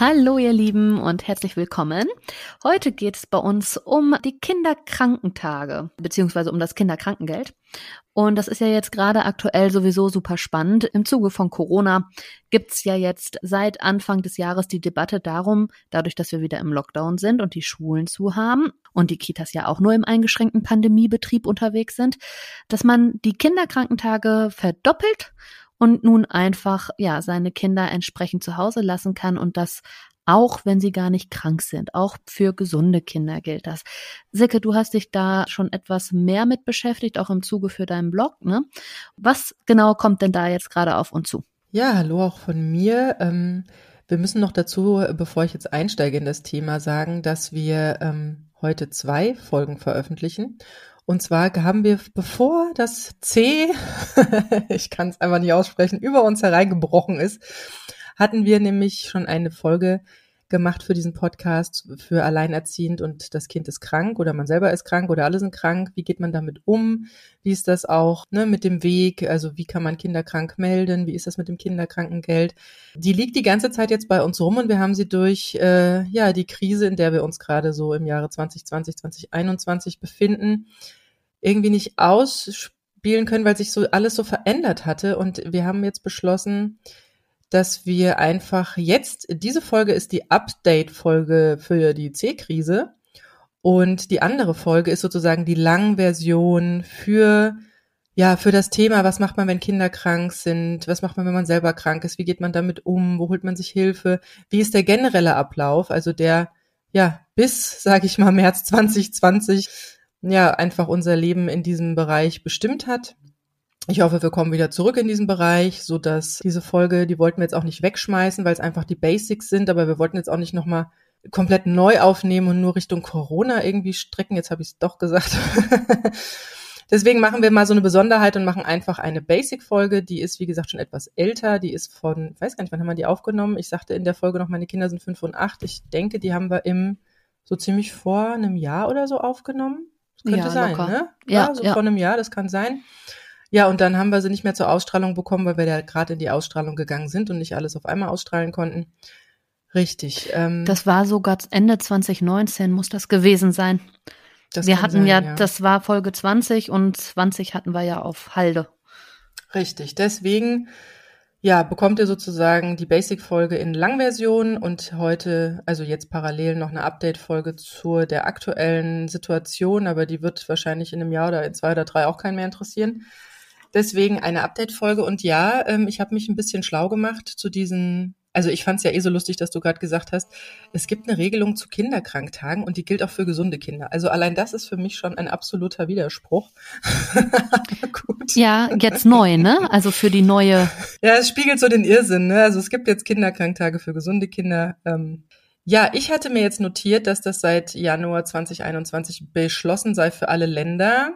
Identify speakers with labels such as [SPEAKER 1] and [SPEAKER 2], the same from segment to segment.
[SPEAKER 1] Hallo ihr Lieben und herzlich willkommen. Heute geht es bei uns um die Kinderkrankentage beziehungsweise um das Kinderkrankengeld. Und das ist ja jetzt gerade aktuell sowieso super spannend. Im Zuge von Corona gibt's ja jetzt seit Anfang des Jahres die Debatte darum, dadurch, dass wir wieder im Lockdown sind und die Schulen zu haben und die Kitas ja auch nur im eingeschränkten Pandemiebetrieb unterwegs sind, dass man die Kinderkrankentage verdoppelt und nun einfach ja seine Kinder entsprechend zu Hause lassen kann und das auch wenn sie gar nicht krank sind. Auch für gesunde Kinder gilt das. Silke, du hast dich da schon etwas mehr mit beschäftigt, auch im Zuge für deinen Blog. Ne? Was genau kommt denn da jetzt gerade auf uns zu?
[SPEAKER 2] Ja, hallo auch von mir. Ähm, wir müssen noch dazu, bevor ich jetzt einsteige in das Thema, sagen, dass wir ähm, heute zwei Folgen veröffentlichen. Und zwar haben wir, bevor das C, ich kann es einfach nicht aussprechen, über uns hereingebrochen ist, hatten wir nämlich schon eine Folge gemacht für diesen Podcast für alleinerziehend und das Kind ist krank oder man selber ist krank oder alle sind krank. Wie geht man damit um? Wie ist das auch ne, mit dem Weg? Also wie kann man Kinder krank melden? Wie ist das mit dem Kinderkrankengeld? Die liegt die ganze Zeit jetzt bei uns rum und wir haben sie durch äh, ja die Krise, in der wir uns gerade so im Jahre 2020, 2021 befinden, irgendwie nicht ausspielen können, weil sich so alles so verändert hatte. Und wir haben jetzt beschlossen, dass wir einfach jetzt, diese Folge ist die Update-Folge für die C-Krise. Und die andere Folge ist sozusagen die Langversion für ja, für das Thema, was macht man, wenn Kinder krank sind? Was macht man, wenn man selber krank ist? Wie geht man damit um? Wo holt man sich Hilfe? Wie ist der generelle Ablauf? Also der, ja, bis, sage ich mal, März 2020 ja einfach unser Leben in diesem Bereich bestimmt hat. Ich hoffe, wir kommen wieder zurück in diesen Bereich, so dass diese Folge, die wollten wir jetzt auch nicht wegschmeißen, weil es einfach die Basics sind, aber wir wollten jetzt auch nicht nochmal komplett neu aufnehmen und nur Richtung Corona irgendwie strecken. Jetzt habe ich es doch gesagt. Deswegen machen wir mal so eine Besonderheit und machen einfach eine Basic-Folge. Die ist, wie gesagt, schon etwas älter. Die ist von, ich weiß gar nicht, wann haben wir die aufgenommen? Ich sagte in der Folge noch, meine Kinder sind fünf und acht. Ich denke, die haben wir im so ziemlich vor einem Jahr oder so aufgenommen. Das könnte ja, sein, locker. ne? Ja, ja so ja. vor einem Jahr, das kann sein. Ja, und dann haben wir sie nicht mehr zur Ausstrahlung bekommen, weil wir ja gerade in die Ausstrahlung gegangen sind und nicht alles auf einmal ausstrahlen konnten. Richtig.
[SPEAKER 1] Ähm, das war sogar Ende 2019 muss das gewesen sein. Das wir hatten sein, ja, ja, das war Folge 20 und 20 hatten wir ja auf Halde.
[SPEAKER 2] Richtig. Deswegen ja, bekommt ihr sozusagen die Basic-Folge in Langversion und heute, also jetzt parallel noch eine Update-Folge zur der aktuellen Situation, aber die wird wahrscheinlich in einem Jahr oder in zwei oder drei auch keinen mehr interessieren. Deswegen eine Update-Folge und ja, ähm, ich habe mich ein bisschen schlau gemacht zu diesen also ich fand es ja eh so lustig, dass du gerade gesagt hast, es gibt eine Regelung zu Kinderkranktagen und die gilt auch für gesunde Kinder. Also allein das ist für mich schon ein absoluter Widerspruch.
[SPEAKER 1] Ja, jetzt neu, ne? Also für die neue.
[SPEAKER 2] Ja, es spiegelt so den Irrsinn, ne? Also es gibt jetzt Kinderkranktage für gesunde Kinder. Ähm, ja, ich hatte mir jetzt notiert, dass das seit Januar 2021 beschlossen sei für alle Länder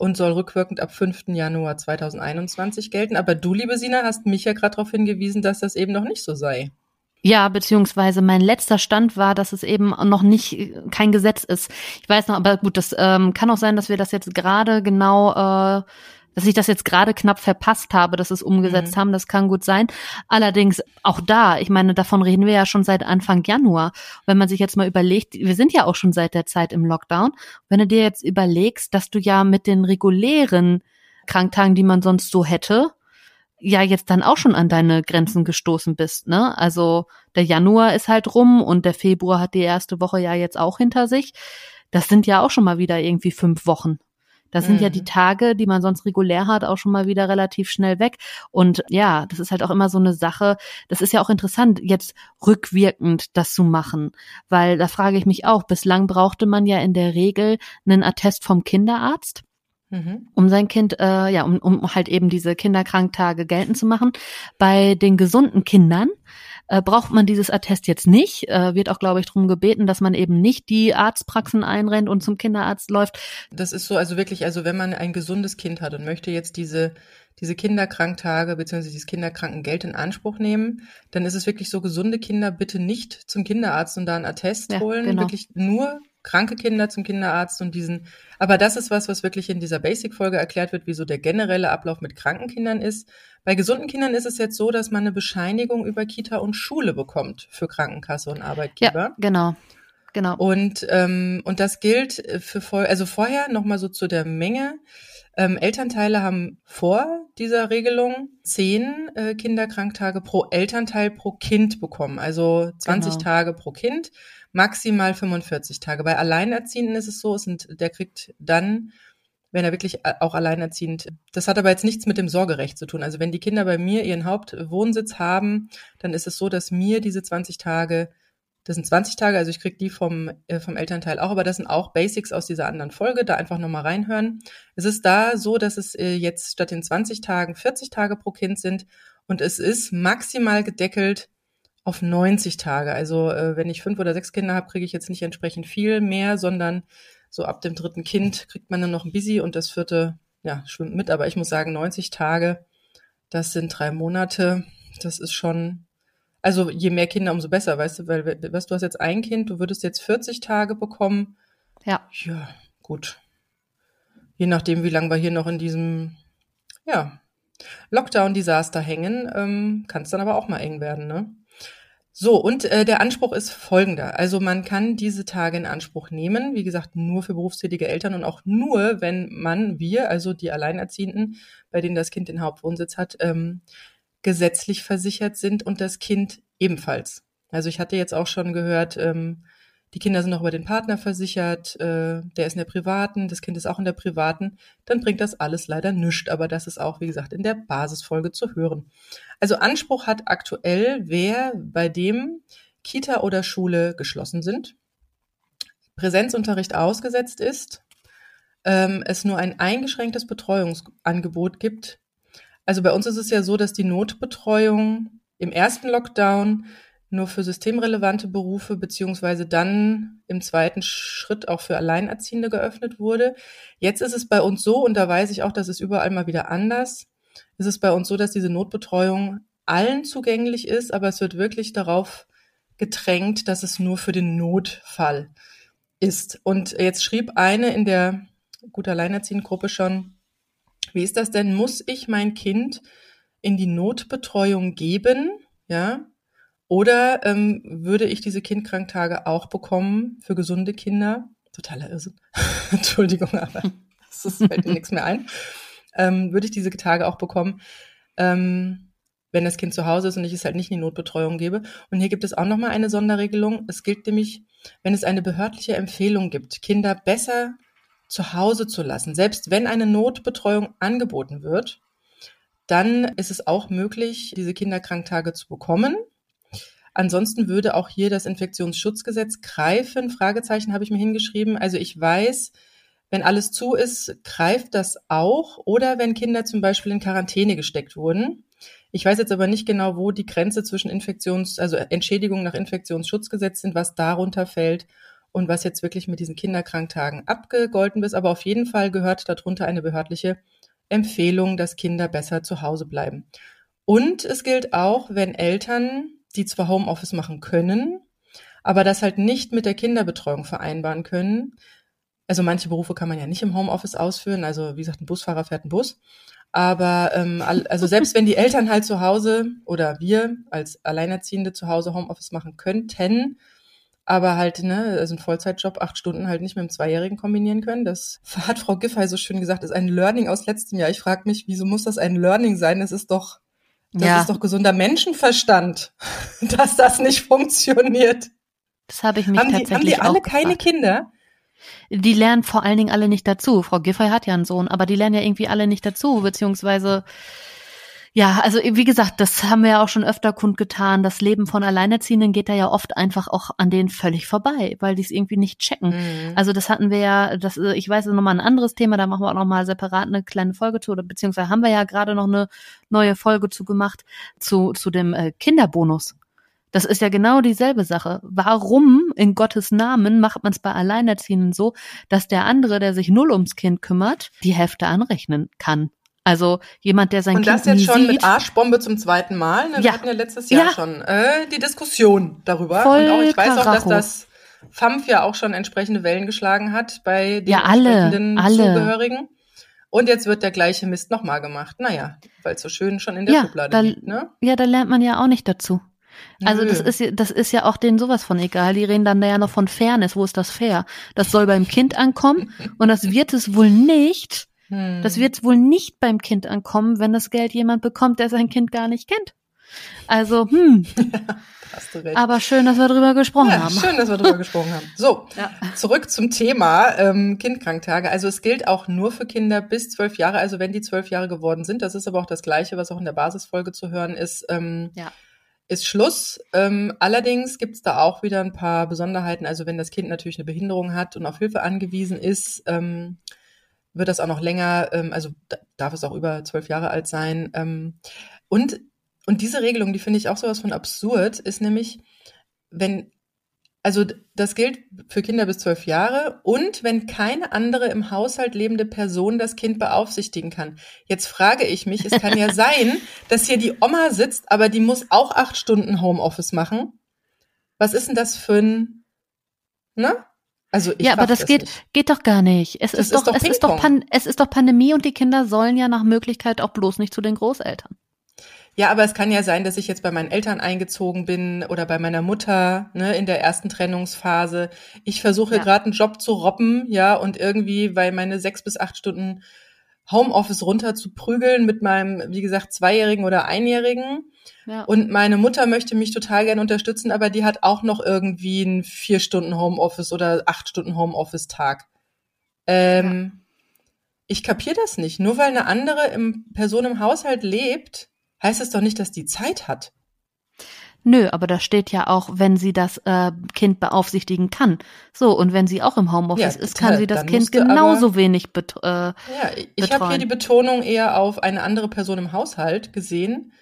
[SPEAKER 2] und soll rückwirkend ab 5. Januar 2021 gelten. Aber du, liebe Sina, hast mich ja gerade darauf hingewiesen, dass das eben noch nicht so sei.
[SPEAKER 1] Ja, beziehungsweise mein letzter Stand war, dass es eben noch nicht kein Gesetz ist. Ich weiß noch, aber gut, das ähm, kann auch sein, dass wir das jetzt gerade genau äh, dass ich das jetzt gerade knapp verpasst habe, dass es umgesetzt mhm. haben, das kann gut sein. Allerdings auch da, ich meine, davon reden wir ja schon seit Anfang Januar. Wenn man sich jetzt mal überlegt, wir sind ja auch schon seit der Zeit im Lockdown. Wenn du dir jetzt überlegst, dass du ja mit den regulären Kranktagen, die man sonst so hätte, ja jetzt dann auch schon an deine Grenzen gestoßen bist, ne? Also der Januar ist halt rum und der Februar hat die erste Woche ja jetzt auch hinter sich. Das sind ja auch schon mal wieder irgendwie fünf Wochen. Das sind mhm. ja die mhm. Tage, die man sonst regulär hat, auch schon mal wieder relativ schnell weg. Und ja, das ist halt auch immer so eine Sache. Das ist ja auch interessant, jetzt rückwirkend das zu machen. Weil da frage ich mich auch, bislang brauchte man ja in der Regel einen Attest vom Kinderarzt. Mhm. Um sein Kind, äh, ja, um, um halt eben diese Kinderkranktage geltend zu machen. Bei den gesunden Kindern äh, braucht man dieses Attest jetzt nicht. Äh, wird auch, glaube ich, darum gebeten, dass man eben nicht die Arztpraxen einrennt und zum Kinderarzt läuft.
[SPEAKER 2] Das ist so, also wirklich, also wenn man ein gesundes Kind hat und möchte jetzt diese diese Kinderkranktage bzw. dieses Kinderkrankengeld in Anspruch nehmen, dann ist es wirklich so, gesunde Kinder bitte nicht zum Kinderarzt und da einen Attest ja, holen, genau. wirklich nur kranke Kinder zum Kinderarzt und diesen, aber das ist was, was wirklich in dieser Basic-Folge erklärt wird, wieso der generelle Ablauf mit kranken Kindern ist. Bei gesunden Kindern ist es jetzt so, dass man eine Bescheinigung über Kita und Schule bekommt für Krankenkasse und Arbeitgeber.
[SPEAKER 1] Ja, genau. Genau.
[SPEAKER 2] Und, ähm, und das gilt für, also vorher nochmal so zu der Menge. Ähm, Elternteile haben vor dieser Regelung zehn äh, Kinderkranktage pro Elternteil pro Kind bekommen, also 20 genau. Tage pro Kind, maximal 45 Tage. Bei Alleinerziehenden ist es so, es sind, der kriegt dann, wenn er wirklich äh, auch alleinerziehend, das hat aber jetzt nichts mit dem Sorgerecht zu tun. Also wenn die Kinder bei mir ihren Hauptwohnsitz haben, dann ist es so, dass mir diese 20 Tage das sind 20 Tage, also ich krieg die vom, äh, vom Elternteil auch, aber das sind auch Basics aus dieser anderen Folge, da einfach nochmal reinhören. Es ist da so, dass es äh, jetzt statt den 20 Tagen 40 Tage pro Kind sind und es ist maximal gedeckelt auf 90 Tage. Also äh, wenn ich fünf oder sechs Kinder habe, kriege ich jetzt nicht entsprechend viel mehr, sondern so ab dem dritten Kind kriegt man dann noch ein Busy und das vierte, ja, schwimmt mit. Aber ich muss sagen, 90 Tage, das sind drei Monate. Das ist schon also je mehr Kinder, umso besser, weißt du, weil was du hast jetzt ein Kind, du würdest jetzt 40 Tage bekommen.
[SPEAKER 1] Ja.
[SPEAKER 2] Ja, gut. Je nachdem, wie lange wir hier noch in diesem, ja, Lockdown-Desaster hängen, ähm, kann es dann aber auch mal eng werden, ne? So, und äh, der Anspruch ist folgender. Also man kann diese Tage in Anspruch nehmen, wie gesagt, nur für berufstätige Eltern und auch nur, wenn man, wir, also die Alleinerziehenden, bei denen das Kind den Hauptwohnsitz hat, ähm, gesetzlich versichert sind und das Kind ebenfalls. Also ich hatte jetzt auch schon gehört, ähm, die Kinder sind noch über den Partner versichert, äh, der ist in der privaten, das Kind ist auch in der privaten, dann bringt das alles leider nichts. Aber das ist auch, wie gesagt, in der Basisfolge zu hören. Also Anspruch hat aktuell, wer bei dem Kita oder Schule geschlossen sind, Präsenzunterricht ausgesetzt ist, ähm, es nur ein eingeschränktes Betreuungsangebot gibt, also bei uns ist es ja so, dass die Notbetreuung im ersten Lockdown nur für systemrelevante Berufe beziehungsweise dann im zweiten Schritt auch für Alleinerziehende geöffnet wurde. Jetzt ist es bei uns so, und da weiß ich auch, dass es überall mal wieder anders, ist es bei uns so, dass diese Notbetreuung allen zugänglich ist, aber es wird wirklich darauf gedrängt, dass es nur für den Notfall ist. Und jetzt schrieb eine in der Gut Alleinerziehenden Gruppe schon, wie ist das denn? Muss ich mein Kind in die Notbetreuung geben? Ja. Oder ähm, würde ich diese Kindkranktage auch bekommen für gesunde Kinder? Totaler Irrsinn. Entschuldigung, aber es fällt mir nichts mehr ein. Ähm, würde ich diese Tage auch bekommen, ähm, wenn das Kind zu Hause ist und ich es halt nicht in die Notbetreuung gebe. Und hier gibt es auch nochmal eine Sonderregelung. Es gilt nämlich, wenn es eine behördliche Empfehlung gibt, Kinder besser zu Hause zu lassen. Selbst wenn eine Notbetreuung angeboten wird, dann ist es auch möglich, diese Kinderkranktage zu bekommen. Ansonsten würde auch hier das Infektionsschutzgesetz greifen. Fragezeichen habe ich mir hingeschrieben. Also ich weiß, wenn alles zu ist, greift das auch. Oder wenn Kinder zum Beispiel in Quarantäne gesteckt wurden. Ich weiß jetzt aber nicht genau, wo die Grenze zwischen Infektions, also Entschädigung nach Infektionsschutzgesetz sind, was darunter fällt und was jetzt wirklich mit diesen Kinderkranktagen abgegolten ist. Aber auf jeden Fall gehört darunter eine behördliche Empfehlung, dass Kinder besser zu Hause bleiben. Und es gilt auch, wenn Eltern, die zwar Homeoffice machen können, aber das halt nicht mit der Kinderbetreuung vereinbaren können. Also manche Berufe kann man ja nicht im Homeoffice ausführen. Also wie gesagt, ein Busfahrer fährt einen Bus. Aber ähm, also selbst wenn die Eltern halt zu Hause oder wir als Alleinerziehende zu Hause Homeoffice machen könnten, aber halt, ne, also ein Vollzeitjob, acht Stunden halt nicht mit einem Zweijährigen kombinieren können. Das hat Frau Giffey so schön gesagt, ist ein Learning aus letztem Jahr. Ich frage mich, wieso muss das ein Learning sein? Das ist doch, das ja. ist doch gesunder Menschenverstand, dass das nicht funktioniert.
[SPEAKER 1] Das habe ich mich haben tatsächlich
[SPEAKER 2] die, Haben die alle keine Kinder?
[SPEAKER 1] Die lernen vor allen Dingen alle nicht dazu. Frau Giffey hat ja einen Sohn, aber die lernen ja irgendwie alle nicht dazu, beziehungsweise ja, also wie gesagt, das haben wir ja auch schon öfter kundgetan. Das Leben von Alleinerziehenden geht da ja oft einfach auch an denen völlig vorbei, weil die es irgendwie nicht checken. Mhm. Also das hatten wir ja, das, äh, ich weiß, nochmal ein anderes Thema, da machen wir auch nochmal separat eine kleine Folge zu, oder beziehungsweise haben wir ja gerade noch eine neue Folge zu gemacht, zu, zu dem äh, Kinderbonus. Das ist ja genau dieselbe Sache. Warum in Gottes Namen macht man es bei Alleinerziehenden so, dass der andere, der sich null ums Kind kümmert, die Hälfte anrechnen kann? Also jemand, der sein
[SPEAKER 2] Und
[SPEAKER 1] Kind
[SPEAKER 2] das jetzt schon
[SPEAKER 1] sieht.
[SPEAKER 2] mit Arschbombe zum zweiten Mal. Ne? Wir
[SPEAKER 1] ja.
[SPEAKER 2] hatten ja letztes Jahr
[SPEAKER 1] ja.
[SPEAKER 2] schon äh, die Diskussion darüber.
[SPEAKER 1] Voll
[SPEAKER 2] Und auch ich weiß
[SPEAKER 1] Karacho.
[SPEAKER 2] auch, dass das FAMF ja auch schon entsprechende Wellen geschlagen hat bei den
[SPEAKER 1] Ja, alle,
[SPEAKER 2] entsprechenden
[SPEAKER 1] alle.
[SPEAKER 2] Zugehörigen. Und jetzt wird der gleiche Mist nochmal gemacht. Naja, weil es so schön schon in der
[SPEAKER 1] Ja,
[SPEAKER 2] Schublade
[SPEAKER 1] da-
[SPEAKER 2] liegt, ne?
[SPEAKER 1] Ja, da lernt man ja auch nicht dazu. Also das ist, ja- das ist ja auch denen sowas von egal. Die reden dann ja noch von Fairness. Wo ist das fair? Das soll beim Kind ankommen und das wird es wohl nicht.
[SPEAKER 2] Hm.
[SPEAKER 1] Das wird wohl nicht beim Kind ankommen, wenn das Geld jemand bekommt, der sein Kind gar nicht kennt. Also, hm,
[SPEAKER 2] Hast du recht.
[SPEAKER 1] aber schön, dass wir drüber gesprochen
[SPEAKER 2] ja,
[SPEAKER 1] haben.
[SPEAKER 2] schön, dass wir darüber gesprochen haben. So,
[SPEAKER 1] Ja.
[SPEAKER 2] zurück zum Thema ähm, Kindkranktage. Also es gilt auch nur für Kinder bis zwölf Jahre, also wenn die zwölf Jahre geworden sind. Das ist aber auch das Gleiche, was auch in der Basisfolge zu hören ist. Ähm,
[SPEAKER 1] Ja.
[SPEAKER 2] Ist Schluss. Ähm, allerdings gibt es da auch wieder ein paar Besonderheiten. Also wenn das Kind natürlich eine Behinderung hat und auf Hilfe angewiesen ist, ähm, wird das auch noch länger, ähm, also da- darf es auch über zwölf Jahre alt sein. Ähm, und, und diese Regelung, die finde ich auch sowas von absurd, ist nämlich, wenn, also das gilt für Kinder bis zwölf Jahre und wenn keine andere im Haushalt lebende Person das Kind beaufsichtigen kann. Jetzt frage ich mich, es kann ja sein, dass hier die Oma sitzt, aber die muss auch acht Stunden Homeoffice machen. Was ist denn das für ein, ne? Also ich
[SPEAKER 1] ja, aber
[SPEAKER 2] raff
[SPEAKER 1] das geht,
[SPEAKER 2] nicht.
[SPEAKER 1] geht doch gar nicht. Es
[SPEAKER 2] Das
[SPEAKER 1] ist,
[SPEAKER 2] ist
[SPEAKER 1] doch,
[SPEAKER 2] doch
[SPEAKER 1] es ist doch. Pan, es ist doch Pandemie und die Kinder sollen ja nach Möglichkeit auch bloß nicht zu den Großeltern.
[SPEAKER 2] Ja, aber es kann ja sein, dass ich jetzt bei meinen Eltern eingezogen bin oder bei meiner Mutter ne, in der ersten Trennungsphase. Ich versuche
[SPEAKER 1] Ja.
[SPEAKER 2] gerade einen Job zu robben, ja, und irgendwie, weil meine sechs bis acht Stunden Homeoffice runter zu prügeln mit meinem, wie gesagt, Zweijährigen oder Einjährigen.
[SPEAKER 1] Ja.
[SPEAKER 2] Und meine Mutter möchte mich total gern unterstützen, aber die hat auch noch irgendwie einen vier Stunden Homeoffice oder acht Stunden Homeoffice-Tag. Ähm, Ich kapiere das nicht. Nur weil eine andere im, Person im Haushalt lebt, heißt es doch nicht, dass die Zeit hat.
[SPEAKER 1] Nö, aber da steht ja auch, wenn sie das äh, Kind beaufsichtigen kann. So, und wenn sie auch im Homeoffice
[SPEAKER 2] Ja,
[SPEAKER 1] ist, kann sie das Kind
[SPEAKER 2] musste aber-
[SPEAKER 1] genauso wenig bet äh,
[SPEAKER 2] Ja, ich- ich habe hier die Betonung eher auf eine andere Person im Haushalt gesehen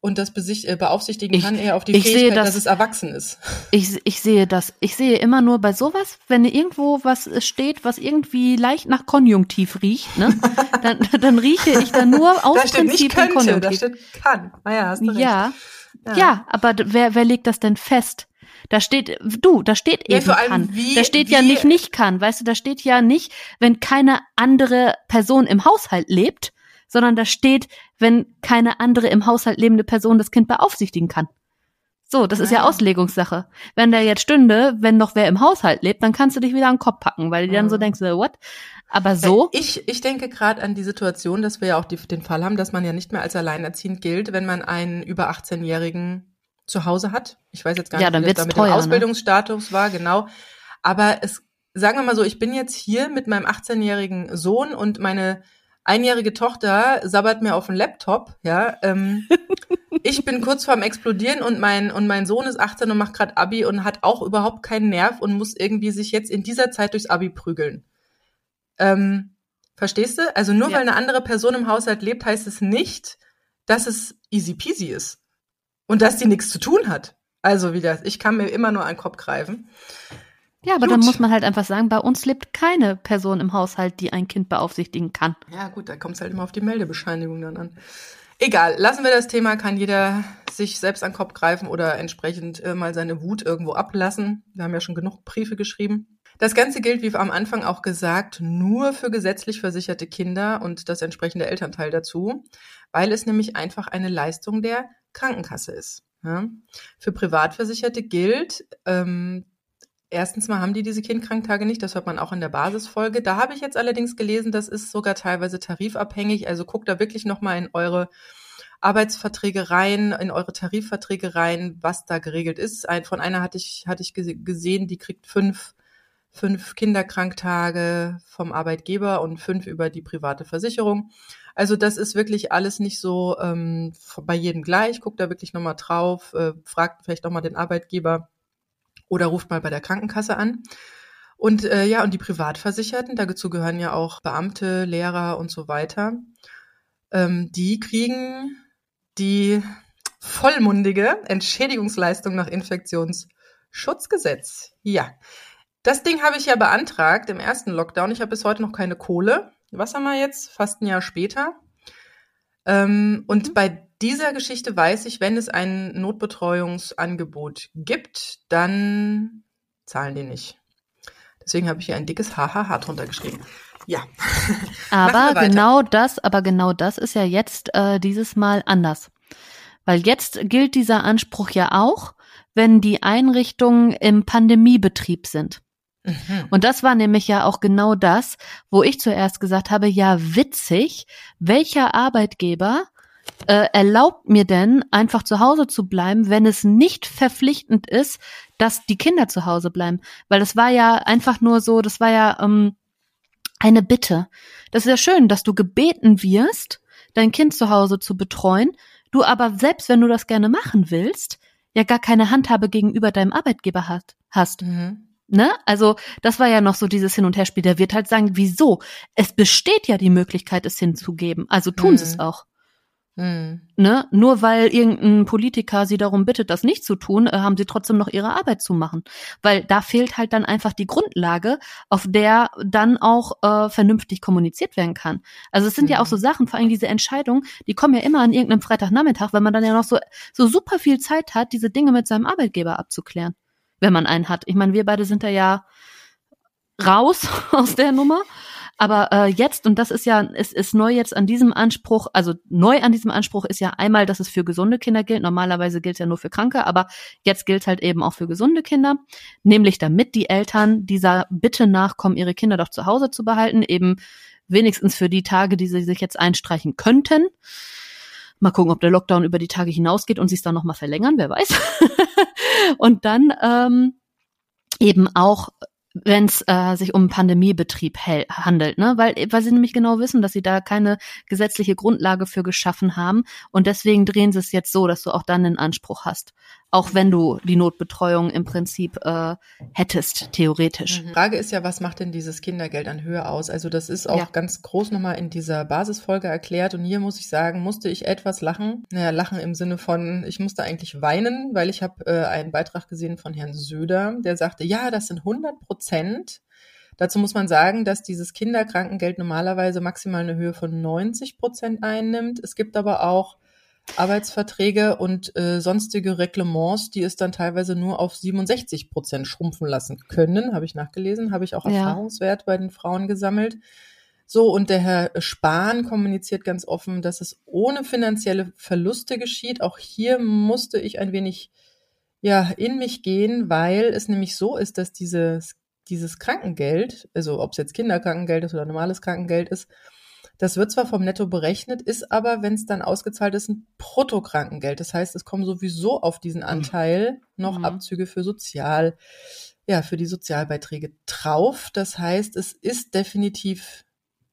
[SPEAKER 2] und das besicht, äh, beaufsichtigen
[SPEAKER 1] Ich-
[SPEAKER 2] kann eher auf die
[SPEAKER 1] ich sehe
[SPEAKER 2] Fähigkeit,
[SPEAKER 1] das-
[SPEAKER 2] dass es erwachsen ist.
[SPEAKER 1] Ich, ich sehe das. Ich sehe immer nur bei sowas, wenn irgendwo was steht, was irgendwie leicht nach Konjunktiv riecht, ne? dann, dann rieche ich da nur aus
[SPEAKER 2] da steht nicht
[SPEAKER 1] Prinzip
[SPEAKER 2] könnte, da
[SPEAKER 1] Konjunktiv.
[SPEAKER 2] steht kann. Naja, hast du recht.
[SPEAKER 1] Ja, ja, aber d- wer, wer legt das denn fest? Da steht, du, da steht
[SPEAKER 2] Ja,
[SPEAKER 1] eben kann.
[SPEAKER 2] wie-
[SPEAKER 1] da steht ja
[SPEAKER 2] wie-
[SPEAKER 1] nicht nicht kann, weißt du, da steht ja nicht, wenn keine andere Person im Haushalt lebt, sondern da steht, wenn keine andere im Haushalt lebende Person das Kind beaufsichtigen kann. So, das ist ja
[SPEAKER 2] Ah.
[SPEAKER 1] Auslegungssache. Wenn da jetzt stünde, wenn noch wer im Haushalt lebt, dann kannst du dich wieder an den Kopf packen, weil du dann so
[SPEAKER 2] Mhm.
[SPEAKER 1] denkst, äh, what? Aber so,
[SPEAKER 2] Ich, ich denke gerade an die Situation, dass wir ja auch die, den Fall haben, dass man ja nicht mehr als alleinerziehend gilt, wenn man einen über 18-Jährigen zu Hause hat. Ich weiß jetzt gar
[SPEAKER 1] Ja,
[SPEAKER 2] nicht, wie das da mit
[SPEAKER 1] teuer,
[SPEAKER 2] dem
[SPEAKER 1] ne?
[SPEAKER 2] Ausbildungsstatus war, genau. Aber es, sagen wir mal so, ich bin jetzt hier mit meinem 18-jährigen Sohn und meine einjährige Tochter sabbert mir auf den Laptop, ja. Ähm, ich bin kurz vorm Explodieren und mein, und mein Sohn ist 18 und macht gerade Abi und hat auch überhaupt keinen Nerv und muss irgendwie sich jetzt in dieser Zeit durchs Abi prügeln. Ähm, verstehst du? Also nur
[SPEAKER 1] Ja.
[SPEAKER 2] weil eine andere Person im Haushalt lebt, heißt es nicht, dass es easy peasy ist. Und dass die nichts zu tun hat. Also wieder, ich kann mir immer nur einen Kopf greifen.
[SPEAKER 1] Ja, aber
[SPEAKER 2] Gut.
[SPEAKER 1] dann muss man halt einfach sagen, bei uns lebt keine Person im Haushalt, die ein Kind beaufsichtigen kann.
[SPEAKER 2] Ja, gut, da kommt es halt immer auf die Meldebescheinigung dann an. Egal, lassen wir das Thema, kann jeder sich selbst an den Kopf greifen oder entsprechend äh, mal seine Wut irgendwo ablassen. Wir haben ja schon genug Briefe geschrieben. Das Ganze gilt, wie am Anfang auch gesagt, nur für gesetzlich versicherte Kinder und das entsprechende Elternteil dazu, weil es nämlich einfach eine Leistung der Krankenkasse ist. Ja? Für Privatversicherte gilt, ähm, erstens mal haben die diese Kindkranktage nicht, das hört man auch in der Basisfolge. Da habe ich jetzt allerdings gelesen, das ist sogar teilweise tarifabhängig, also guckt da wirklich nochmal in eure Arbeitsverträge rein, in eure Tarifverträge rein, was da geregelt ist. Von einer hatte ich, hatte ich gese- gesehen, die kriegt fünf, fünf Kinderkranktage vom Arbeitgeber und fünf über die private Versicherung. Also das ist wirklich alles nicht so ähm, bei jedem gleich. Guckt da wirklich nochmal drauf, äh, fragt vielleicht nochmal den Arbeitgeber oder ruft mal bei der Krankenkasse an. Und äh, ja, und die Privatversicherten, dazu gehören ja auch Beamte, Lehrer und so weiter, ähm, die kriegen die vollmundige Entschädigungsleistung nach Infektionsschutzgesetz. Ja, das Ding habe ich ja beantragt im ersten Lockdown. Ich habe bis heute noch keine Kohle. Was haben wir jetzt? Fast ein Jahr später. Ähm, und bei dieser Geschichte weiß ich, wenn es ein Notbetreuungsangebot gibt, dann zahlen die nicht. Deswegen habe ich hier ein dickes HHH drunter geschrieben. Ja.
[SPEAKER 1] aber genau das, aber genau das ist ja jetzt äh, dieses Mal anders. Weil jetzt gilt dieser Anspruch ja auch, wenn die Einrichtungen im Pandemiebetrieb sind. Mhm. Und das war nämlich ja auch genau das, wo ich zuerst gesagt habe, ja witzig, welcher Arbeitgeber äh, erlaubt mir denn, einfach zu Hause zu bleiben, wenn es nicht verpflichtend ist, dass die Kinder zu Hause bleiben? Weil das war ja einfach nur so, das war ja ähm, eine Bitte. Das ist ja schön, dass du gebeten wirst, dein Kind zu Hause zu betreuen, du aber selbst wenn du das gerne machen willst, ja gar keine Handhabe gegenüber deinem Arbeitgeber hat, hast. Mhm. Ne? Also das war ja noch so dieses Hin- und Herspiel. Der wird halt sagen, wieso? Es besteht ja die Möglichkeit, es hinzugeben. Also tun mhm. sie es auch. Mhm. Ne? Nur weil irgendein Politiker sie darum bittet, das nicht zu tun, äh, haben sie trotzdem noch ihre Arbeit zu machen. Weil da fehlt halt dann einfach die Grundlage, auf der dann auch äh, vernünftig kommuniziert werden kann. Also es sind mhm. ja auch so Sachen, vor allem diese Entscheidungen, die kommen ja immer an irgendeinem Freitagnachmittag, weil man dann ja noch so, so super viel Zeit hat, diese Dinge mit seinem Arbeitgeber abzuklären, wenn man einen hat. Ich meine, wir beide sind da ja raus aus der Nummer. Aber äh, jetzt, und das ist ja, es ist neu jetzt an diesem Anspruch, also neu an diesem Anspruch ist ja einmal, dass es für gesunde Kinder gilt. Normalerweise gilt es ja nur für Kranke, aber jetzt gilt halt eben auch für gesunde Kinder. Nämlich damit die Eltern dieser Bitte nachkommen, ihre Kinder doch zu Hause zu behalten, eben wenigstens für die Tage, die sie sich jetzt einstreichen könnten. Mal gucken, ob der Lockdown über die Tage hinausgeht und sie es dann nochmal verlängern, wer weiß. und dann ähm, eben auch wenn es äh, sich um Pandemiebetrieb handelt, ne? Weil, weil sie nämlich genau wissen, dass sie da keine gesetzliche Grundlage für geschaffen haben. Und deswegen drehen sie es jetzt so, dass du auch dann den Anspruch hast auch wenn du die Notbetreuung im Prinzip äh, hättest, theoretisch.
[SPEAKER 2] Die mhm. Frage ist ja, was macht denn dieses Kindergeld an Höhe aus? Also das ist auch ja. ganz groß nochmal in dieser Basisfolge erklärt und hier muss ich sagen, musste ich etwas lachen. Naja, lachen im Sinne von, ich musste eigentlich weinen, weil ich habe äh, einen Beitrag gesehen von Herrn Söder, der sagte, ja, das sind 100 Prozent. Dazu muss man sagen, dass dieses Kinderkrankengeld normalerweise maximal eine Höhe von 90 Prozent einnimmt. Es gibt aber auch Arbeitsverträge und äh, sonstige Reglements, die es dann teilweise nur auf 67 Prozent schrumpfen lassen können, habe ich nachgelesen, habe ich auch ja. Erfahrungswert bei den Frauen gesammelt. So, und der Herr Spahn kommuniziert ganz offen, dass es ohne finanzielle Verluste geschieht. Auch hier musste ich ein wenig ja in mich gehen, weil es nämlich so ist, dass dieses, dieses Krankengeld, also ob es jetzt Kinderkrankengeld ist oder normales Krankengeld ist, das wird zwar vom Netto berechnet, ist aber, wenn es dann ausgezahlt ist, ein Bruttokrankengeld. Das heißt, es kommen sowieso auf diesen mhm. Anteil noch mhm. Abzüge für Sozial, ja, für die Sozialbeiträge drauf. Das heißt, es ist definitiv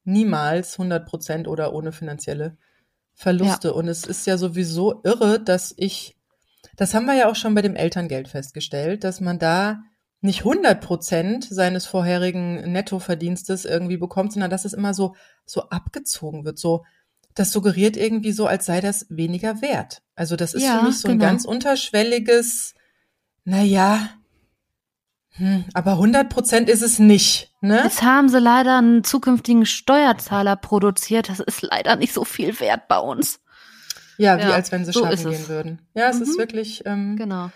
[SPEAKER 2] niemals 100 Prozent oder ohne finanzielle Verluste. Ja. Und es ist ja sowieso irre, dass ich, das haben wir ja auch schon bei dem Elterngeld festgestellt, dass man da nicht 100 Prozent seines vorherigen Nettoverdienstes irgendwie bekommt, sondern dass es immer so, so abgezogen wird, so, das suggeriert irgendwie so, als sei das weniger wert. Also das ist ja, für mich so genau. ein ganz unterschwelliges, na ja, hm, aber 100 Prozent ist es nicht. Ne?
[SPEAKER 1] Jetzt haben sie leider einen zukünftigen Steuerzahler produziert. Das ist leider nicht so viel wert bei uns.
[SPEAKER 2] Ja, wie ja, als wenn sie so schaffen gehen würden. Ja, es mhm. ist wirklich. Ähm, genau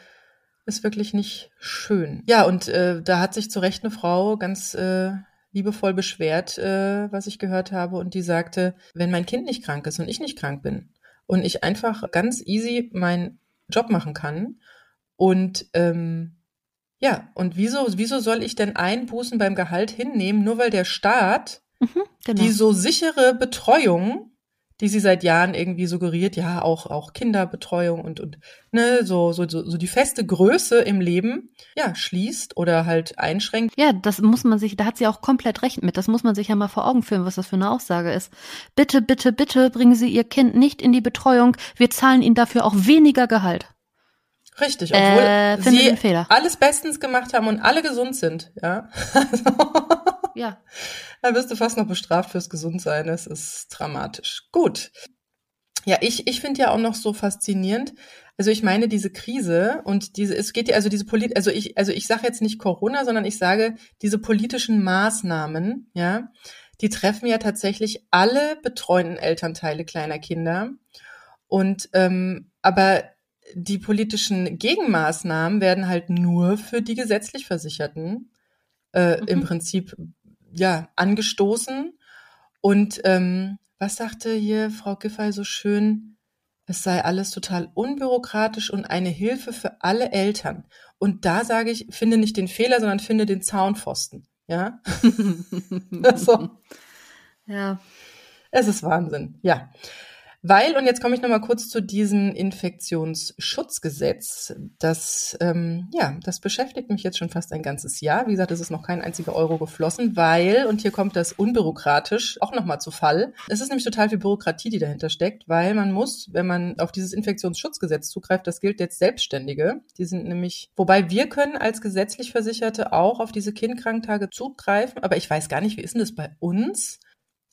[SPEAKER 2] ist wirklich nicht schön. Ja, und äh, da hat sich zu Recht eine Frau ganz äh, liebevoll beschwert, äh, was ich gehört habe, und die sagte, wenn mein Kind nicht krank ist und ich nicht krank bin und ich einfach ganz easy meinen Job machen kann und ähm, ja, und wieso, wieso soll ich denn Einbußen beim Gehalt hinnehmen, nur weil der Staat mhm, genau. die so sichere Betreuung die sie seit Jahren irgendwie suggeriert, ja, auch, auch Kinderbetreuung und, und ne, so, so, so, so die feste Größe im Leben, ja, schließt oder halt einschränkt.
[SPEAKER 1] Ja, das muss man sich, da hat sie auch komplett recht mit. Das muss man sich ja mal vor Augen führen, was das für eine Aussage ist. Bitte, bitte, bitte bringen Sie Ihr Kind nicht in die Betreuung. Wir zahlen Ihnen dafür auch weniger Gehalt.
[SPEAKER 2] Richtig, obwohl äh, sie alles bestens gemacht haben und alle gesund sind, ja. ja. Dann wirst du fast noch bestraft fürs Gesundsein. Das ist dramatisch. Gut. Ja, ich, ich finde ja auch noch so faszinierend. Also ich meine diese Krise und diese, es geht ja also diese Polit, also ich, also ich sage jetzt nicht Corona, sondern ich sage diese politischen Maßnahmen, ja, die treffen ja tatsächlich alle betreuenden Elternteile kleiner Kinder. Und ähm, aber die politischen Gegenmaßnahmen werden halt nur für die gesetzlich Versicherten äh, mhm. im Prinzip ja angestoßen. Und ähm, was sagte hier Frau Giffey so schön? Es sei alles total unbürokratisch und eine Hilfe für alle Eltern. Und da sage ich, finde nicht den Fehler, sondern finde den Zaunpfosten. Ja. also,
[SPEAKER 1] ja.
[SPEAKER 2] Es ist Wahnsinn. Ja. Weil, und jetzt komme ich nochmal kurz zu diesem Infektionsschutzgesetz. Das, ähm, ja, das beschäftigt mich jetzt schon fast ein ganzes Jahr. Wie gesagt, es ist noch kein einziger Euro geflossen, weil, und hier kommt das unbürokratisch auch nochmal zu Fall. Es ist nämlich total viel Bürokratie, die dahinter steckt, weil man muss, wenn man auf dieses Infektionsschutzgesetz zugreift, das gilt jetzt Selbstständige. Die sind nämlich, wobei wir können als gesetzlich Versicherte auch auf diese Kindkranktage zugreifen, aber ich weiß gar nicht, wie ist denn das bei uns?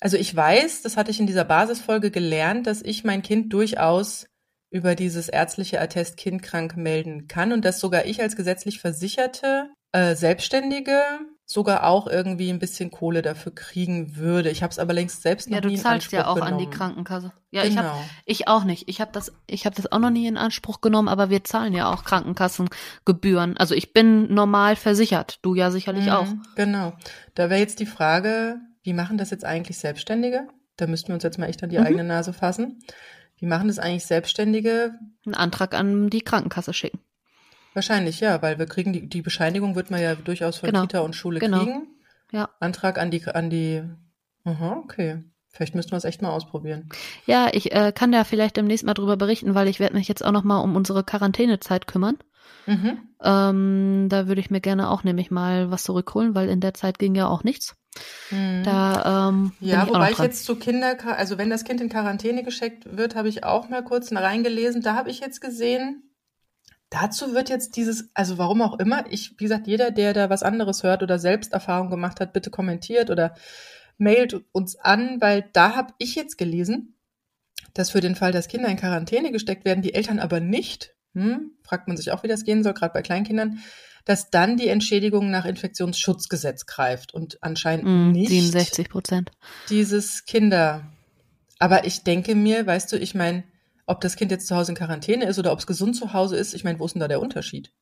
[SPEAKER 2] Also ich weiß, das hatte ich in dieser Basisfolge gelernt, dass ich mein Kind durchaus über dieses ärztliche Attest kindkrank melden kann und dass sogar ich als gesetzlich Versicherte äh, Selbstständige sogar auch irgendwie ein bisschen Kohle dafür kriegen würde. Ich habe es aber längst selbst noch
[SPEAKER 1] ja,
[SPEAKER 2] nie
[SPEAKER 1] in Anspruch
[SPEAKER 2] genommen.
[SPEAKER 1] Ja, du
[SPEAKER 2] zahlst
[SPEAKER 1] ja auch an die Krankenkasse. Ja,
[SPEAKER 2] genau.
[SPEAKER 1] ich habe ich auch nicht. Ich habe das ich habe das auch noch nie in Anspruch genommen, aber wir zahlen ja auch Krankenkassengebühren. Also ich bin normal versichert, du ja sicherlich
[SPEAKER 2] mhm,
[SPEAKER 1] auch.
[SPEAKER 2] Genau. Da wäre jetzt die Frage, wie machen das jetzt eigentlich Selbstständige? Da müssten wir uns jetzt mal echt an die
[SPEAKER 1] Mhm.
[SPEAKER 2] eigene Nase fassen. Wie machen das eigentlich Selbstständige?
[SPEAKER 1] Einen Antrag an die Krankenkasse schicken.
[SPEAKER 2] Wahrscheinlich ja, weil wir kriegen die, die Bescheinigung wird man ja durchaus von
[SPEAKER 1] Genau.
[SPEAKER 2] Kita und Schule
[SPEAKER 1] Genau.
[SPEAKER 2] kriegen.
[SPEAKER 1] Ja.
[SPEAKER 2] Antrag an die an die. Aha, okay. Vielleicht müssten wir es echt mal ausprobieren.
[SPEAKER 1] Ja, ich äh, kann da vielleicht demnächst mal drüber berichten, weil ich werde mich jetzt auch noch mal um unsere Quarantänezeit kümmern.
[SPEAKER 2] Mhm.
[SPEAKER 1] Ähm, da würde ich mir gerne auch nämlich mal was zurückholen, weil in der Zeit ging ja auch nichts.
[SPEAKER 2] Mhm.
[SPEAKER 1] Da ähm,
[SPEAKER 2] Ja,
[SPEAKER 1] ich
[SPEAKER 2] wobei ich jetzt zu Kinder, also wenn das Kind in Quarantäne gesteckt wird, habe ich auch mal kurz reingelesen. Da habe ich jetzt gesehen, dazu wird jetzt dieses, also warum auch immer, ich, wie gesagt, jeder, der da was anderes hört oder selbst Erfahrung gemacht hat, bitte kommentiert oder mailt uns an, weil da habe ich jetzt gelesen, dass für den Fall, dass Kinder in Quarantäne gesteckt werden, die Eltern aber nicht, hm, fragt man sich auch, wie das gehen soll, gerade bei Kleinkindern, dass dann die Entschädigung nach Infektionsschutzgesetz greift und anscheinend
[SPEAKER 1] Mm,
[SPEAKER 2] nicht
[SPEAKER 1] 67 Prozent.
[SPEAKER 2] dieses Kinder. Aber ich denke mir, weißt du, ich meine, ob das Kind jetzt zu Hause in Quarantäne ist oder ob es gesund zu Hause ist, ich meine, wo ist denn da der Unterschied?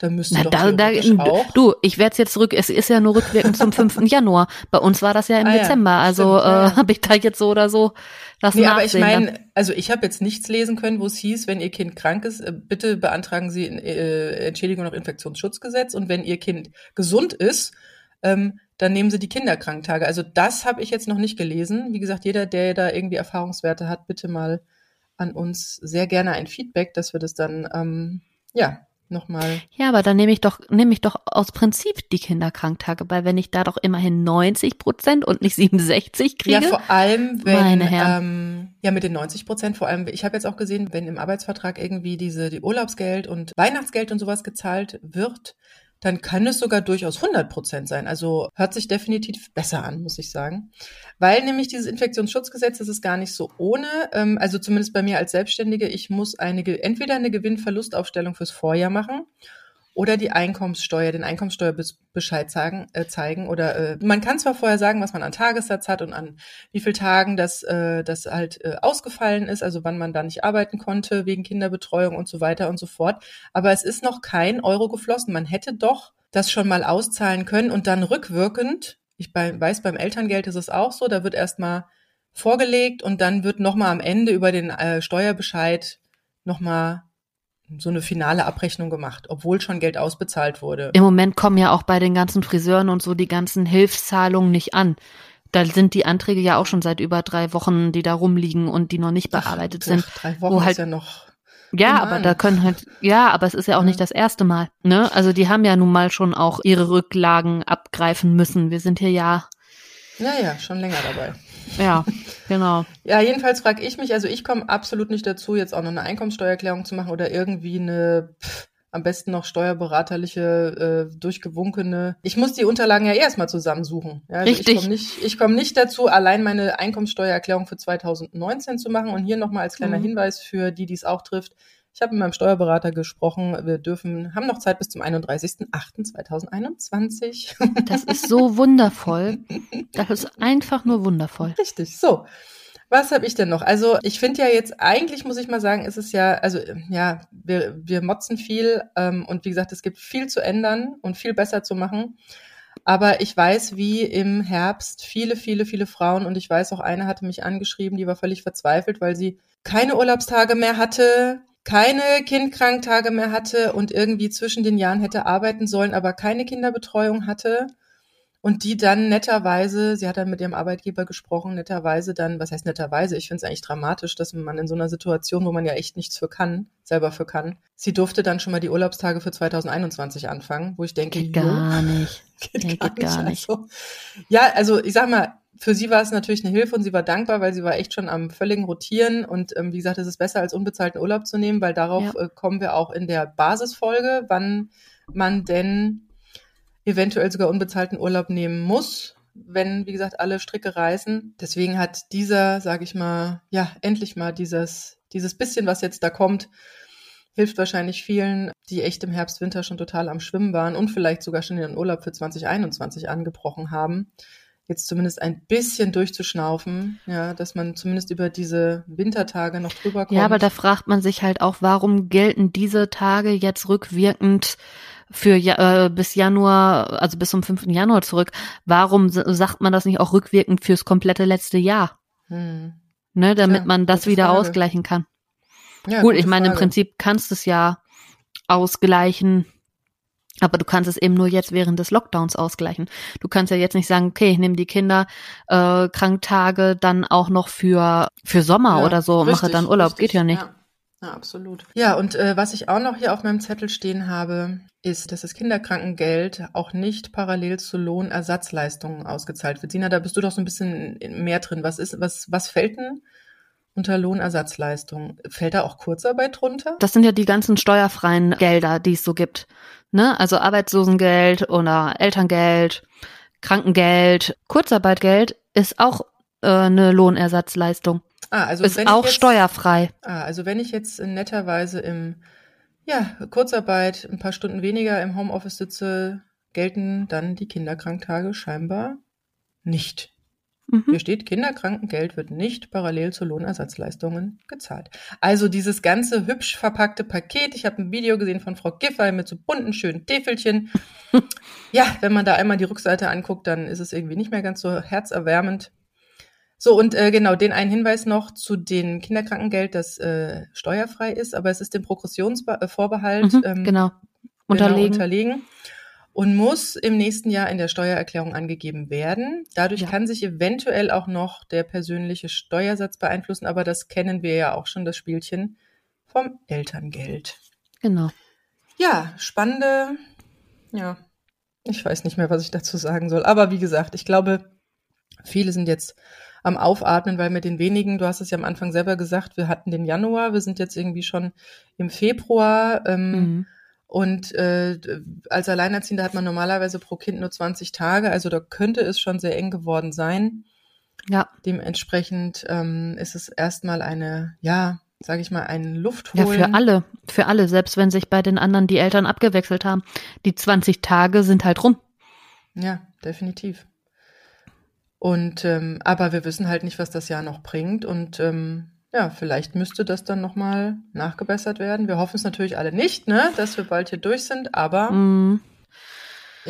[SPEAKER 2] Da müsste
[SPEAKER 1] Na,
[SPEAKER 2] doch
[SPEAKER 1] da, da,
[SPEAKER 2] auch.
[SPEAKER 1] du, ich werde jetzt zurück, es ist ja nur rückwirkend zum 5. Januar. Bei uns war das ja im
[SPEAKER 2] Ah
[SPEAKER 1] Dezember, also
[SPEAKER 2] stimmt,
[SPEAKER 1] äh,
[SPEAKER 2] ja.
[SPEAKER 1] habe ich da jetzt so oder so das
[SPEAKER 2] Nee, aber ich
[SPEAKER 1] dann.
[SPEAKER 2] meine, also ich habe jetzt nichts lesen können, wo es hieß, wenn ihr Kind krank ist, äh, bitte beantragen Sie äh, Entschädigung nach Infektionsschutzgesetz und wenn Ihr Kind gesund ist, ähm, dann nehmen Sie die Kinderkranktage. Also das habe ich jetzt noch nicht gelesen. Wie gesagt, jeder, der da irgendwie Erfahrungswerte hat, bitte mal an uns sehr gerne ein Feedback, dass wir das dann ähm, ja nochmal.
[SPEAKER 1] Ja, aber dann nehme ich doch, nehme ich doch aus Prinzip die Kinderkranktage, weil wenn ich da doch immerhin 90 Prozent und nicht 67 kriege.
[SPEAKER 2] Ja, vor allem, wenn ähm, ja mit den 90 Prozent, vor allem, ich habe jetzt auch gesehen, wenn im Arbeitsvertrag irgendwie diese die Urlaubsgeld und Weihnachtsgeld und sowas gezahlt wird, dann kann es sogar durchaus 100 Prozent sein. Also hört sich definitiv besser an, muss ich sagen. Weil nämlich dieses Infektionsschutzgesetz, das ist gar nicht so ohne, ähm, also zumindest bei mir als Selbstständige, ich muss eine, entweder eine Gewinn-Verlustaufstellung fürs Vorjahr machen oder die Einkommenssteuer, den Einkommenssteuerbescheid sagen, äh, zeigen. Oder äh, man kann zwar vorher sagen, was man an Tagessatz hat und an wie viel Tagen das, äh, das halt äh, ausgefallen ist, also wann man da nicht arbeiten konnte wegen Kinderbetreuung und so weiter und so fort. Aber es ist noch kein Euro geflossen. Man hätte doch das schon mal auszahlen können und dann rückwirkend, ich bei, weiß, beim Elterngeld ist es auch so, da wird erstmal vorgelegt und dann wird nochmal am Ende über den äh, Steuerbescheid nochmal so eine finale Abrechnung gemacht, obwohl schon Geld ausbezahlt wurde.
[SPEAKER 1] Im Moment kommen ja auch bei den ganzen Friseuren und so die ganzen Hilfszahlungen nicht an. Da sind die Anträge ja auch schon seit über drei Wochen, die da rumliegen und die noch nicht bearbeitet sind.
[SPEAKER 2] Ach, drei Wochen
[SPEAKER 1] wo halt-
[SPEAKER 2] ist ja noch.
[SPEAKER 1] Ja,
[SPEAKER 2] Human.
[SPEAKER 1] aber da können halt, ja, aber es ist ja auch
[SPEAKER 2] Ja.
[SPEAKER 1] nicht das erste Mal, ne? Also die haben ja nun mal schon auch ihre Rücklagen abgreifen müssen. Wir sind hier ja,
[SPEAKER 2] Ja, ja, schon länger dabei.
[SPEAKER 1] ja, genau.
[SPEAKER 2] Ja, jedenfalls frage ich mich, also ich komme absolut nicht dazu, jetzt auch noch eine Einkommenssteuererklärung zu machen oder irgendwie eine, pff, am besten noch steuerberaterliche, äh, durchgewunkene. Ich muss die Unterlagen ja erstmal zusammensuchen. Ja, also
[SPEAKER 1] Richtig.
[SPEAKER 2] Ich komme nicht, ich komm nicht dazu, allein meine Einkommenssteuererklärung für 2019 zu machen. Und hier nochmal als kleiner
[SPEAKER 1] Mhm.
[SPEAKER 2] Hinweis für die, die es auch trifft. Ich habe mit meinem Steuerberater gesprochen. Wir dürfen, haben noch Zeit bis zum 31.08.2021.
[SPEAKER 1] Das ist so wundervoll. Das ist einfach nur wundervoll.
[SPEAKER 2] Richtig, so. Was habe ich denn noch? Also ich finde ja jetzt, eigentlich muss ich mal sagen, ist es ja, also ja, wir, wir motzen viel ähm, und wie gesagt, es gibt viel zu ändern und viel besser zu machen. Aber ich weiß, wie im Herbst viele, viele, viele Frauen und ich weiß auch, eine hatte mich angeschrieben, die war völlig verzweifelt, weil sie keine Urlaubstage mehr hatte, keine Kindkranktage mehr hatte und irgendwie zwischen den Jahren hätte arbeiten sollen, aber keine Kinderbetreuung hatte und die dann netterweise, sie hat dann mit ihrem Arbeitgeber gesprochen, netterweise dann, was heißt netterweise, ich finde es eigentlich dramatisch, dass man in so einer Situation, wo man ja echt nichts für kann, selber für kann, sie durfte dann schon mal die Urlaubstage für 2021 anfangen, wo ich denke,
[SPEAKER 1] geht gar nicht.
[SPEAKER 2] Geht, nee, gar, geht nicht. gar nicht. Also, ja, also ich sag mal, für sie war es natürlich eine Hilfe und sie war dankbar, weil sie war echt schon am völligen Rotieren und ähm, wie gesagt, es ist besser als unbezahlten Urlaub zu nehmen, weil darauf ja. äh, kommen wir auch in der Basisfolge, wann man denn eventuell sogar unbezahlten Urlaub nehmen muss, wenn, wie gesagt, alle Stricke reißen. Deswegen hat dieser, sage ich mal, ja, endlich mal dieses, dieses bisschen, was jetzt da kommt, hilft wahrscheinlich vielen, die echt im Herbst, Winter schon total am Schwimmen waren und vielleicht sogar schon ihren Urlaub für 2021 angebrochen haben, jetzt zumindest ein bisschen durchzuschnaufen, ja, dass man zumindest über diese Wintertage noch drüber kommt.
[SPEAKER 1] Ja, aber da fragt man sich halt auch, warum gelten diese Tage jetzt rückwirkend für äh, bis Januar, also bis zum 5. Januar zurück. Warum sagt man das nicht auch rückwirkend fürs komplette letzte Jahr? Hm. Ne, damit ja, man das wieder Frage. ausgleichen kann. Ja, Gut, ich meine, Frage. im Prinzip kannst du es ja ausgleichen, aber du kannst es eben nur jetzt während des Lockdowns ausgleichen. Du kannst ja jetzt nicht sagen, okay, ich nehme die Kinder äh, Kranktage dann auch noch für für Sommer ja, oder so, richtig, mache dann Urlaub, richtig, geht ja nicht.
[SPEAKER 2] Ja. Ja, absolut. Ja, und äh, was ich auch noch hier auf meinem Zettel stehen habe, ist, dass das Kinderkrankengeld auch nicht parallel zu Lohnersatzleistungen ausgezahlt wird. Sina, da bist du doch so ein bisschen mehr drin. Was ist, was, was fällt denn unter Lohnersatzleistung? Fällt da auch Kurzarbeit drunter?
[SPEAKER 1] Das sind ja die ganzen steuerfreien Gelder, die es so gibt. Ne? Also Arbeitslosengeld oder Elterngeld, Krankengeld, Kurzarbeitgeld ist auch äh, eine Lohnersatzleistung. Ah, also ist auch jetzt, steuerfrei.
[SPEAKER 2] Ah, also wenn ich jetzt netterweise im ja, Kurzarbeit ein paar Stunden weniger im Homeoffice sitze, gelten dann die Kinderkranktage scheinbar nicht. Mhm. Hier steht, Kinderkrankengeld wird nicht parallel zu Lohnersatzleistungen gezahlt. Also dieses ganze hübsch verpackte Paket. Ich habe ein Video gesehen von Frau Giffey mit so bunten, schönen Täfelchen. ja, wenn man da einmal die Rückseite anguckt, dann ist es irgendwie nicht mehr ganz so herzerwärmend. So, und äh, genau, den einen Hinweis noch zu den Kinderkrankengeld, das äh, steuerfrei ist, aber es ist dem Progressionsvorbehalt
[SPEAKER 1] mhm, ähm, genau.
[SPEAKER 2] Unterlegen. Genau, unterlegen und muss im nächsten Jahr in der Steuererklärung angegeben werden. Dadurch ja. kann sich eventuell auch noch der persönliche Steuersatz beeinflussen, aber das kennen wir ja auch schon, das Spielchen vom Elterngeld.
[SPEAKER 1] Genau.
[SPEAKER 2] Ja, spannende, ja, ich weiß nicht mehr, was ich dazu sagen soll. Aber wie gesagt, ich glaube, viele sind jetzt am Aufatmen, weil mit den wenigen, du hast es ja am Anfang selber gesagt, wir hatten den Januar, wir sind jetzt irgendwie schon im Februar. Ähm, mhm. Und äh, als Alleinerziehender hat man normalerweise pro Kind nur 20 Tage, also da könnte es schon sehr eng geworden sein. Ja. Dementsprechend ähm, ist es erstmal eine, ja, sage ich mal, ein Luftholen.
[SPEAKER 1] Ja, für alle, für alle, selbst wenn sich bei den anderen die Eltern abgewechselt haben. Die 20 Tage sind halt rum.
[SPEAKER 2] Ja, definitiv. Und ähm, aber wir wissen halt nicht, was das Jahr noch bringt. Und ähm, ja, vielleicht müsste das dann nochmal nachgebessert werden. Wir hoffen es natürlich alle nicht, ne, dass wir bald hier durch sind, aber mm.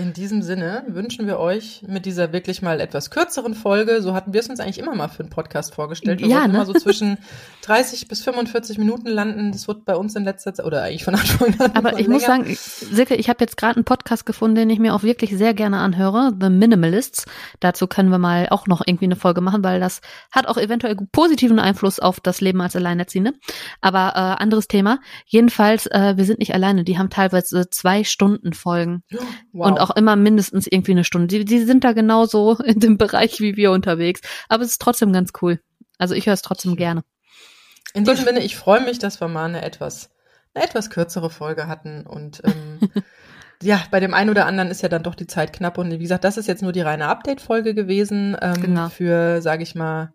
[SPEAKER 2] In diesem Sinne wünschen wir euch mit dieser wirklich mal etwas kürzeren Folge, so hatten wir es uns eigentlich immer mal für einen Podcast vorgestellt. Wir ja, ne? immer so zwischen 30 bis 45 Minuten landen. Das wird bei uns in letzter Zeit, oder eigentlich von Anfang
[SPEAKER 1] an. Aber ich länger. muss sagen, Silke, ich habe jetzt gerade einen Podcast gefunden, den ich mir auch wirklich sehr gerne anhöre, The Minimalists. Dazu können wir mal auch noch irgendwie eine Folge machen, weil das hat auch eventuell positiven Einfluss auf das Leben als Alleinerziehende. Aber äh, anderes Thema. Jedenfalls, äh, wir sind nicht alleine. Die haben teilweise zwei Stunden Folgen. Wow. Und auch immer mindestens irgendwie eine Stunde. Die, die sind da genauso in dem Bereich wie wir unterwegs. Aber es ist trotzdem ganz cool. Also ich höre es trotzdem gerne.
[SPEAKER 2] In diesem Sinne, ich freue mich, dass wir mal eine etwas, eine etwas kürzere Folge hatten. Und ähm, ja, bei dem einen oder anderen ist ja dann doch die Zeit knapp. Und wie gesagt, das ist jetzt nur die reine Update-Folge gewesen ähm, genau. für, sage ich mal,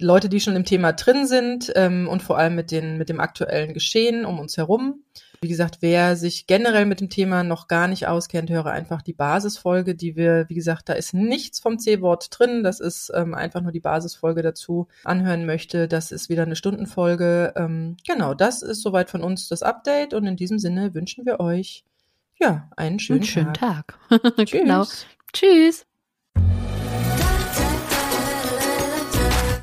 [SPEAKER 2] Leute, die schon im Thema drin sind ähm, und vor allem mit, den, mit dem aktuellen Geschehen um uns herum. Wie gesagt, wer sich generell mit dem Thema noch gar nicht auskennt, höre einfach die Basisfolge, die wir, wie gesagt, da ist nichts vom C-Wort drin. Das ist ähm, einfach nur die Basisfolge dazu anhören möchte. Das ist wieder eine Stundenfolge. Ähm, genau, das ist soweit von uns das Update und in diesem Sinne wünschen wir euch ja einen schönen,
[SPEAKER 1] Einen schönen
[SPEAKER 2] Tag.
[SPEAKER 1] Tag.
[SPEAKER 2] Tschüss.
[SPEAKER 1] genau. Tschüss.